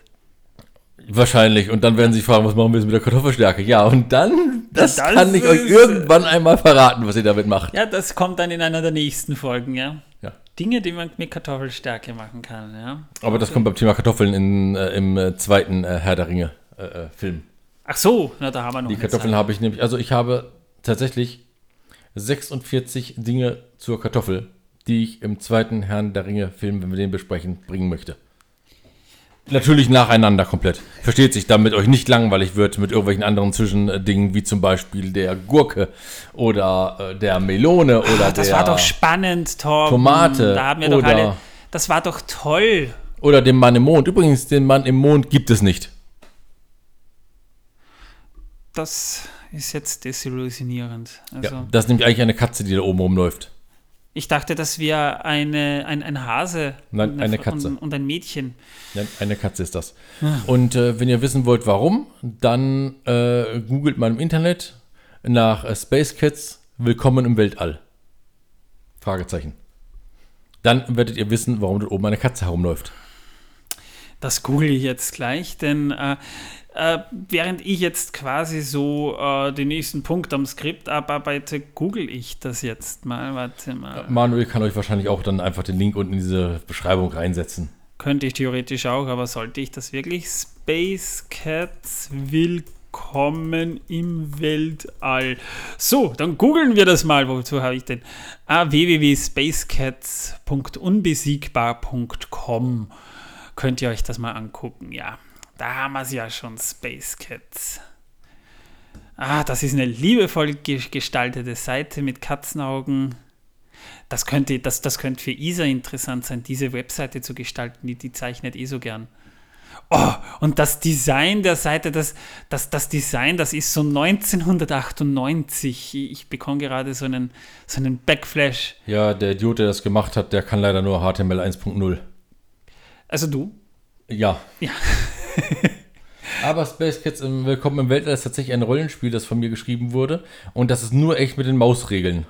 Wahrscheinlich. Und dann werden sie fragen, was machen wir jetzt mit der Kartoffelstärke? Ja, und dann, das, Das kann ich euch irgendwann einmal verraten, was ihr damit macht. Ja, das kommt dann in einer der nächsten Folgen, ja. Ja. Dinge, die man mit Kartoffelstärke machen kann, ja. Aber das kommt beim Thema Kartoffeln in, äh, im äh, zweiten äh, Herr der Ringe äh, äh, Film. Ach so, na da haben wir noch Die Kartoffeln habe ich nämlich, also ich habe tatsächlich 46 Dinge zur Kartoffel, die ich im zweiten Herrn der Ringe Film, wenn wir den besprechen, bringen möchte. Natürlich nacheinander komplett. Versteht sich, damit euch nicht langweilig wird mit irgendwelchen anderen Zwischendingen, wie zum Beispiel der Gurke oder äh, der Melone oder Ah, das der, war doch spannend, Torben. Tomate Da haben wir doch alle. Das war doch toll. oder dem Mann im Mond. Übrigens, den Mann im Mond gibt es nicht. Das ist jetzt desillusionierend. Also, Ja, das ist nämlich eigentlich eine Katze, die da oben rumläuft. Ich dachte, das wäre eine, ein, ein Hase. Nein, und eine Katze. Und, und ein Mädchen. Ja, eine Katze ist das. Und äh, wenn ihr wissen wollt, warum, dann äh, googelt mal im Internet nach äh, Space Cats Willkommen im Weltall. Fragezeichen. Dann werdet ihr wissen, warum dort oben eine Katze herumläuft. Das google ich jetzt gleich, denn äh, äh, während ich jetzt quasi so äh, den nächsten Punkt am Skript abarbeite, google ich das jetzt mal. Warte mal. Manuel kann euch wahrscheinlich auch dann einfach den Link unten in diese Beschreibung reinsetzen. Könnte ich theoretisch auch, aber sollte ich das wirklich? Space Cats Willkommen im Weltall. So, dann googeln wir das mal. Wozu habe ich denn? Ah, www.spacecats.unbesiegbar.com. Könnt ihr euch das mal angucken? Ja, da haben wir es ja schon, Space Cats. Ah, das ist eine liebevoll ge- gestaltete Seite mit Katzenaugen. Das könnte, das, das könnte für Isa interessant sein, diese Webseite zu gestalten, die, die zeichnet eh so gern. Oh, und das Design der Seite, das, das, das Design, das ist so 1998. Ich bekomme gerade so einen, so einen Backflash. Ja, der Idiot, der das gemacht hat, der kann leider nur HTML 1.0. Also du? Ja. Ja. Aber Space Cats im Willkommen im Weltall ist tatsächlich ein Rollenspiel, das von mir geschrieben wurde. Und das ist nur echt mit den Mausregeln.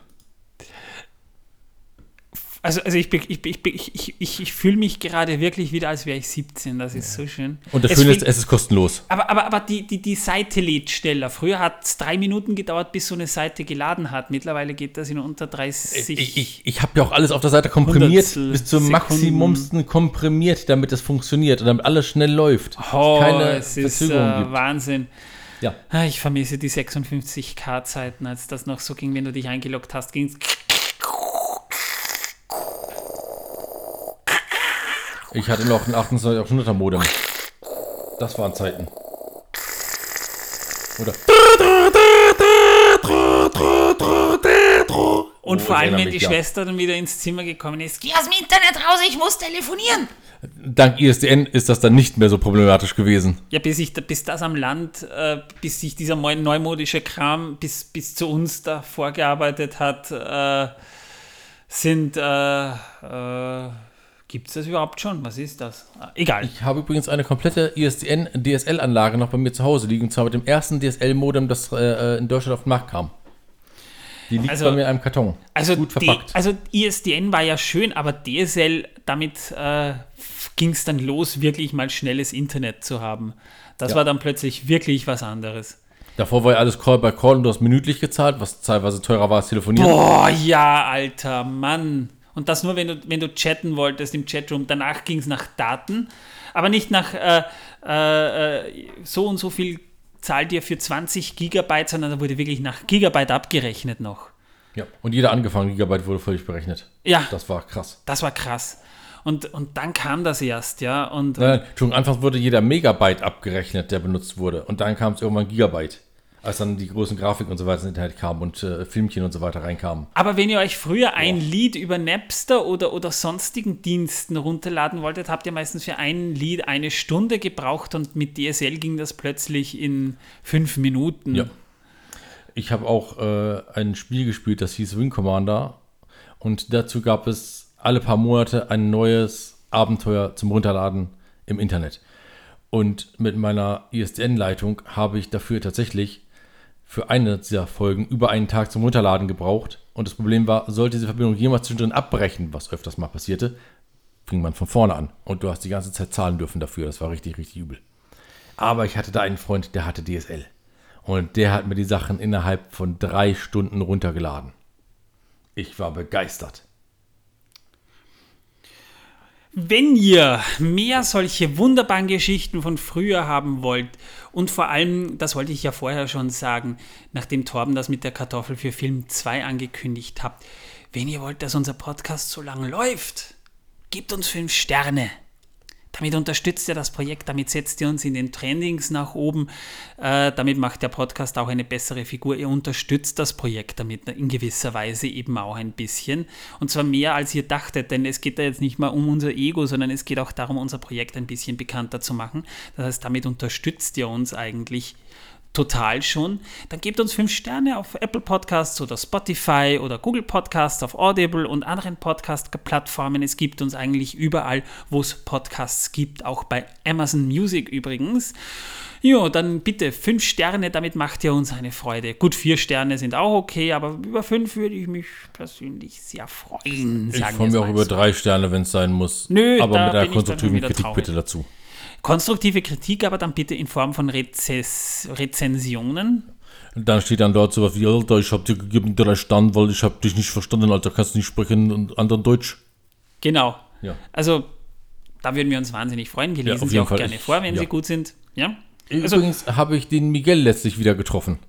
Also, also ich, ich, ich, ich, ich, fühle mich gerade wirklich wieder, als wäre ich 17. Das ist so schön. Und das Es Schöne ist, es ist kostenlos. Aber, aber, aber die, die, die Seite lädt schneller. Früher hat es drei Minuten gedauert, bis so eine Seite geladen hat. Mittlerweile geht das in unter 30. Ich, ich, ich habe ja auch alles auf der Seite komprimiert, bis zum Sekunden. Maximumsten komprimiert, damit es funktioniert und damit alles schnell läuft. oh, keine es ist äh, Verzögerung gibt. Wahnsinn. Ja. Ah, Ich vermisse die 56k-Zeiten, als das noch so ging, wenn du dich eingeloggt hast, ging Ich hatte noch ein 2800er Modem. Das waren Zeiten. Oder Und Oh, vor allem, wenn die ja. Schwester dann wieder ins Zimmer gekommen ist, geh aus dem Internet raus, ich muss telefonieren. dank ISDN ist das dann nicht mehr so problematisch gewesen. Ja, bis, ich, bis das am Land, äh, bis sich dieser neu- neumodische Kram bis, bis zu uns da vorgearbeitet hat, äh, sind, äh, äh, Gibt es das überhaupt schon? Was ist das? Ah, egal. Ich habe übrigens eine komplette ISDN-DSL-Anlage noch bei mir zu Hause liegen, und zwar mit dem ersten DSL-Modem, das äh, in Deutschland auf den Markt kam. Die liegt Also- bei mir in einem Karton. Also, gut D- verpackt. also ISDN war ja schön, aber DSL, damit äh, ging es dann los, wirklich mal schnelles Internet zu haben. Das Ja. war dann plötzlich wirklich was anderes. Davor war ja alles Call by Call und du hast minütlich gezahlt, was teilweise teurer war als telefonieren. Boah, ja, alter Mann. Und das nur, wenn du, wenn du chatten wolltest im Chatroom. Danach ging es nach Daten, aber nicht nach äh, äh, so und so viel zahlt ihr für 20 Gigabyte, sondern da wurde wirklich nach Gigabyte abgerechnet noch. Ja. Und jeder angefangene Gigabyte wurde völlig berechnet. Ja, Das war krass. das war krass. Und, und dann kam das erst, ja. Und, Nein, nein, Entschuldigung, anfangs wurde jeder Megabyte abgerechnet, der benutzt wurde. Und dann kam es irgendwann Gigabyte. Als dann die großen Grafiken und so weiter ins Internet kamen und äh, Filmchen und so weiter reinkamen. Aber wenn ihr euch früher ein Lied über Napster oder, oder sonstigen Diensten runterladen wolltet, habt ihr meistens für ein Lied eine Stunde gebraucht und mit DSL ging das plötzlich in fünf Minuten. Ja. Ich habe auch äh, ein Spiel gespielt, das hieß Wing Commander. Und dazu gab es alle paar Monate ein neues Abenteuer zum Runterladen im Internet. Und mit meiner ISDN-Leitung habe ich dafür tatsächlich für eine dieser Folgen über einen Tag zum Runterladen gebraucht. Und das Problem war, sollte diese Verbindung jemals zwischendrin abbrechen, was öfters mal passierte, fing man von vorne an. Und du hast die ganze Zeit zahlen dürfen dafür. Das war richtig, richtig übel. Aber ich hatte da einen Freund, der hatte DSL. Und der hat mir die Sachen innerhalb von drei Stunden runtergeladen. Ich war begeistert. Wenn ihr mehr solche wunderbaren Geschichten von früher haben wollt und vor allem, das wollte ich ja vorher schon sagen, nachdem Torben das mit der Kartoffel für Film 2 angekündigt habt, wenn ihr wollt, dass unser Podcast so lange läuft, gebt uns fünf Sterne. Damit unterstützt ihr das Projekt, damit setzt ihr uns in den Trendings nach oben, äh, damit macht der Podcast auch eine bessere Figur. Ihr unterstützt das Projekt damit in gewisser Weise eben auch ein bisschen. Und zwar mehr als ihr dachtet, denn es geht da jetzt nicht mal um unser Ego, sondern es geht auch darum, unser Projekt ein bisschen bekannter zu machen. Das heißt, damit unterstützt ihr uns eigentlich total schon, dann gebt uns fünf Sterne auf Apple Podcasts oder Spotify oder Google Podcasts, auf Audible und anderen Podcast-Plattformen. Es gibt uns eigentlich überall, wo es Podcasts gibt, auch bei Amazon Music übrigens. Jo, dann bitte fünf Sterne, damit macht ihr uns eine Freude. Gut, vier Sterne sind auch okay, aber über fünf würde ich mich persönlich sehr freuen. Ich freue mich auch über drei Sterne, wenn es sein muss. Nö, aber mit einer konstruktiven Kritik traurig. bitte dazu. Konstruktive Kritik, aber dann bitte in Form von Rezess Rezensionen. Und dann steht dann dort sowas wie, Alter, ich habe dir gegeben drei Sterne, weil ich habe dich nicht verstanden, Alter, kannst du nicht sprechen und anderen Deutsch. Genau. Ja. Also, da würden wir uns wahnsinnig freuen. Wir Ja, lesen sie auch Fall. gerne vor, wenn ja. sie gut sind. Ja? Also, Übrigens habe ich den Miguel letztlich wieder getroffen.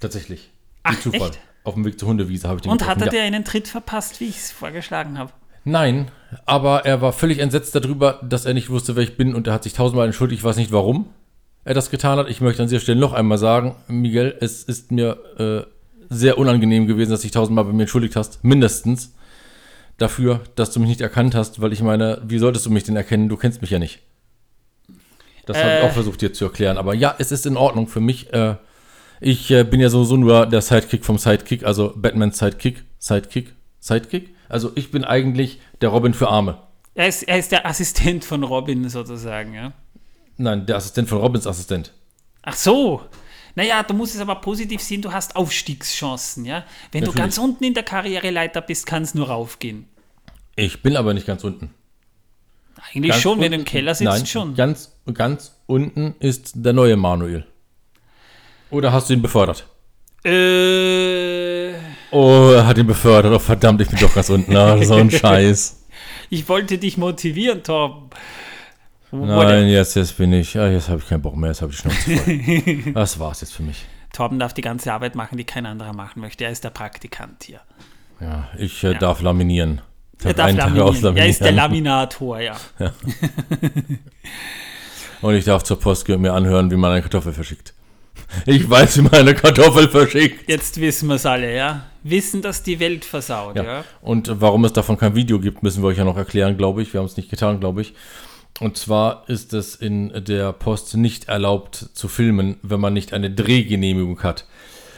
Tatsächlich. Ach, Zufall. echt? Auf dem Weg zur Hundewiese habe ich den und getroffen. hat er dir einen Tritt verpasst, wie ich es vorgeschlagen habe? Nein, aber er war völlig entsetzt darüber, dass er nicht wusste, wer ich bin und er hat sich tausendmal entschuldigt. Ich weiß nicht, warum er das getan hat. Ich möchte an dieser Stelle noch einmal sagen, Miguel, es ist mir äh, sehr unangenehm gewesen, dass du dich tausendmal bei mir entschuldigt hast. Mindestens dafür, dass du mich nicht erkannt hast, weil ich meine, wie solltest du mich denn erkennen? Du kennst mich ja nicht. Das habe ich Äh. auch versucht dir zu erklären. Aber ja, es ist in Ordnung für mich. Äh, ich äh, bin ja sowieso nur der Sidekick vom Sidekick, also Batmans Sidekick, Sidekick, Sidekick. Also ich bin eigentlich der Robin für Arme. Er ist, er ist der Assistent von Robin sozusagen, ja. Nein, der Assistent von Robins Assistent. Ach so. Naja, du musst es aber positiv sehen, du hast Aufstiegschancen, ja. Wenn du Natürlich. ganz unten in der Karriereleiter bist, kann es nur raufgehen. Ich bin aber nicht ganz unten. Eigentlich Ganz schon, wenn du im unten- Keller sitzt, Nein, schon. Ganz, ganz unten ist der neue Manuel. Oder hast du ihn befördert? Äh, Oh, er hat ihn befördert. Oh, verdammt, ich bin doch ganz unten. Ah, so ein Scheiß. ich wollte dich motivieren, Torben. Nein, jetzt, jetzt bin ich. Ah, jetzt habe ich keinen Bock mehr. Jetzt habe ich die Schnauze voll. Das war's jetzt für mich. Torben darf die ganze Arbeit machen, die kein anderer machen möchte. Er ist der Praktikant hier. Ja, ich äh, darf laminieren. Ich Er darf laminieren. Er ist der Laminator, ja. Und ich darf zur Post mir anhören, wie man eine Kartoffel verschickt. Ich weiß, wie man eine Kartoffel verschickt. Jetzt wissen wir es alle, ja. Wissen, dass die Welt versaut, ja. Ja. Und warum es davon kein Video gibt, müssen wir euch ja noch erklären, glaube ich. Wir haben es nicht getan, glaube ich. Und zwar ist es in der Post nicht erlaubt zu filmen, wenn man nicht eine Drehgenehmigung hat.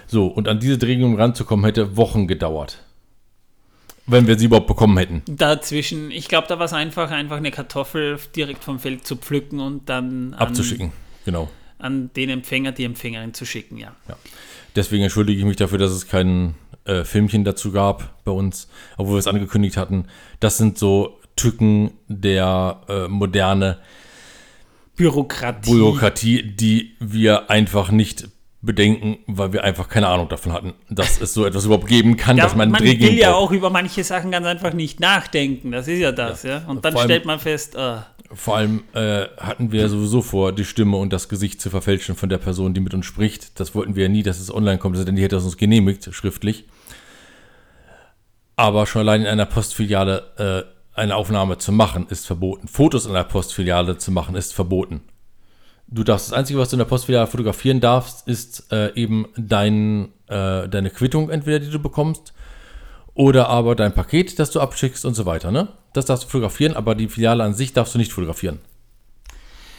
So, und an diese Drehgenehmigung ranzukommen, hätte Wochen gedauert. wenn wir sie überhaupt bekommen hätten. Dazwischen, ich glaube, da war es einfach, einfach eine Kartoffel direkt vom Feld zu pflücken und dann an, Abzuschicken, genau. An den Empfänger, die Empfängerin zu schicken, ja. Ja. Deswegen entschuldige ich mich dafür, dass es kein äh, Filmchen dazu gab bei uns, obwohl wir es angekündigt hatten. Das sind so Tücken der äh, moderne Bürokratie. Bürokratie, die wir einfach nicht bedenken, weil wir einfach keine Ahnung davon hatten, dass es so etwas überhaupt geben kann, Ja, dass man, man will ja auch über manche Sachen ganz einfach nicht nachdenken. Das ist ja das, ja. Und dann stellt man fest, äh, Vor allem äh, hatten wir sowieso vor, die Stimme und das Gesicht zu verfälschen von der Person, die mit uns spricht. Das wollten wir ja nie, dass es online kommt, denn die hätte es uns genehmigt, schriftlich. Aber schon allein in einer Postfiliale äh, eine Aufnahme zu machen, ist verboten. Fotos in einer Postfiliale zu machen, ist verboten. Du darfst, das Einzige, was du in der Postfiliale fotografieren darfst, ist äh, eben dein, äh, deine Quittung entweder, die du bekommst, oder aber dein Paket, das du abschickst und so weiter, ne? Das darfst du fotografieren, aber die Filiale an sich darfst du nicht fotografieren.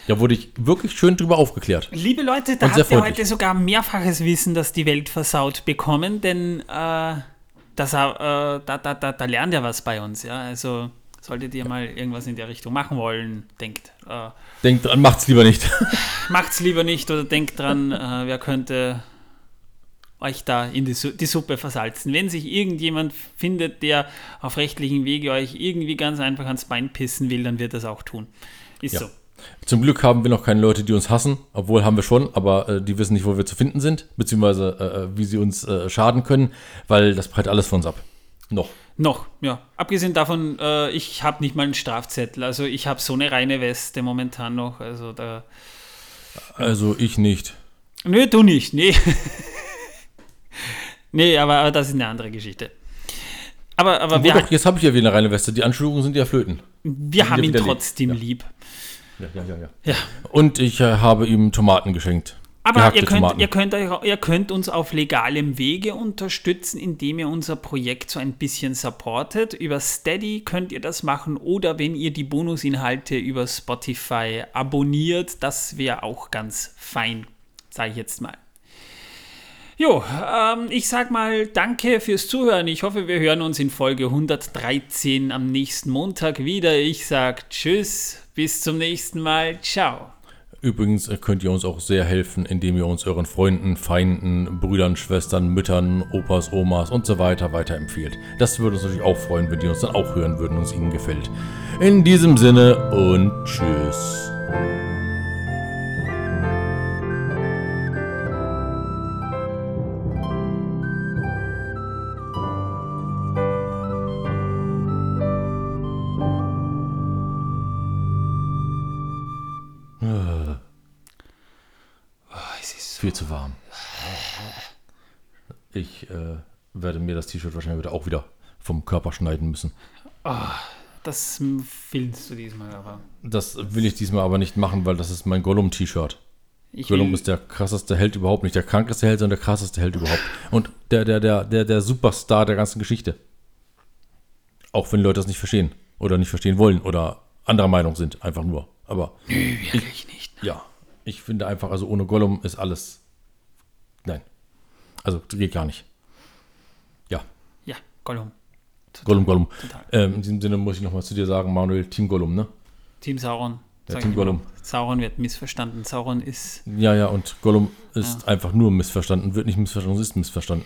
Da wurde ich wirklich schön drüber aufgeklärt. liebe Leute, da habt ihr heute sogar mehrfaches Wissen, dass die Welt versaut bekommen, denn äh, das, äh, da, da, da, da lernt ihr was bei uns, ja. Also solltet ihr mal irgendwas in der Richtung machen wollen, denkt, äh, Denkt dran, macht's lieber nicht. macht's lieber nicht oder denkt dran, äh, wer könnte euch da in die, die Suppe versalzen. Wenn sich irgendjemand findet, der auf rechtlichen Wege euch irgendwie ganz einfach ans Bein pissen will, dann wird das auch tun. Ist Ja. so. Zum Glück haben wir noch keine Leute, die uns hassen, obwohl haben wir schon, aber äh, die wissen nicht, wo wir zu finden sind, beziehungsweise äh, wie sie uns äh, schaden können, weil das prallt alles von uns ab. Noch. Noch, ja. Abgesehen davon, äh, ich habe nicht mal einen Strafzettel. Also ich habe so eine reine Weste momentan noch. Also da. Also ich nicht. Nö, du nicht. Nee. nee, aber, aber das ist eine andere Geschichte. Aber, aber wir, doch, jetzt habe ich ja wieder eine reine Weste. Die Anschuldigungen sind ja flöten. wir haben ihn trotzdem lieb. Ja, ja, ja, ja. Ja. Und ich äh, habe ihm Tomaten geschenkt. Aber ihr könnt, ihr, könnt, ihr könnt uns auf legalem Wege unterstützen, indem ihr unser Projekt so ein bisschen supportet. Über Steady könnt ihr das machen oder wenn ihr die Bonusinhalte über Spotify abonniert, das wäre auch ganz fein, sage ich jetzt mal. Jo, ähm, ich sag mal danke fürs Zuhören. Ich hoffe, wir hören uns in Folge 113 am nächsten Montag wieder. Ich sag Tschüss, bis zum nächsten Mal. Ciao. Übrigens könnt ihr uns auch sehr helfen, indem ihr uns euren Freunden, Feinden, Brüdern, Schwestern, Müttern, Opas, Omas und so weiter weiterempfehlt. Das würde uns natürlich auch freuen, wenn die uns dann auch hören würden und es ihnen gefällt. In diesem Sinne und tschüss. Zu warm. Ich äh, werde mir das T-Shirt wahrscheinlich wieder auch wieder vom Körper schneiden müssen. Das filmst du diesmal aber. Das will ich diesmal aber nicht machen, weil das ist mein Gollum-T-Shirt. Ich Gollum ist der krasseste Held überhaupt, nicht der krankeste Held, sondern der krasseste Held überhaupt. Und der, der, der, der, der Superstar der ganzen Geschichte. Auch wenn Leute das nicht verstehen oder nicht verstehen wollen oder anderer Meinung sind, einfach nur. Aber wirklich nicht. ja, ich finde einfach, also ohne Gollum ist alles. Also geht gar nicht. Ja, Ja, Gollum. Gollum, Gollum. Total. Ähm, in diesem Sinne muss ich nochmal zu dir sagen, Manuel, Team Gollum, ne? Team Sauron. Ja, Team. Gollum. Sauron wird missverstanden. Sauron ist. Ja, ja, und Gollum ist einfach nur missverstanden, wird nicht missverstanden, es ist missverstanden.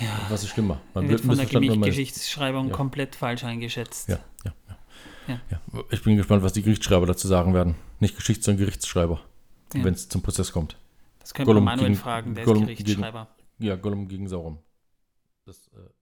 Ja, Was ist schlimmer? Man wird von der Geschichtsschreibung Ja. komplett falsch eingeschätzt. Ja, ja, ja. Ja. ja. Ich bin gespannt, was die Gerichtsschreiber dazu sagen werden. Nicht Geschichts-, sondern Gerichtsschreiber, Ja. wenn es zum Prozess kommt. Das können Gollum wir Manuel gegen- fragen, der Gollum ist Gerichtsschreiber. Ja, Gollum gegen Sauron. Das äh.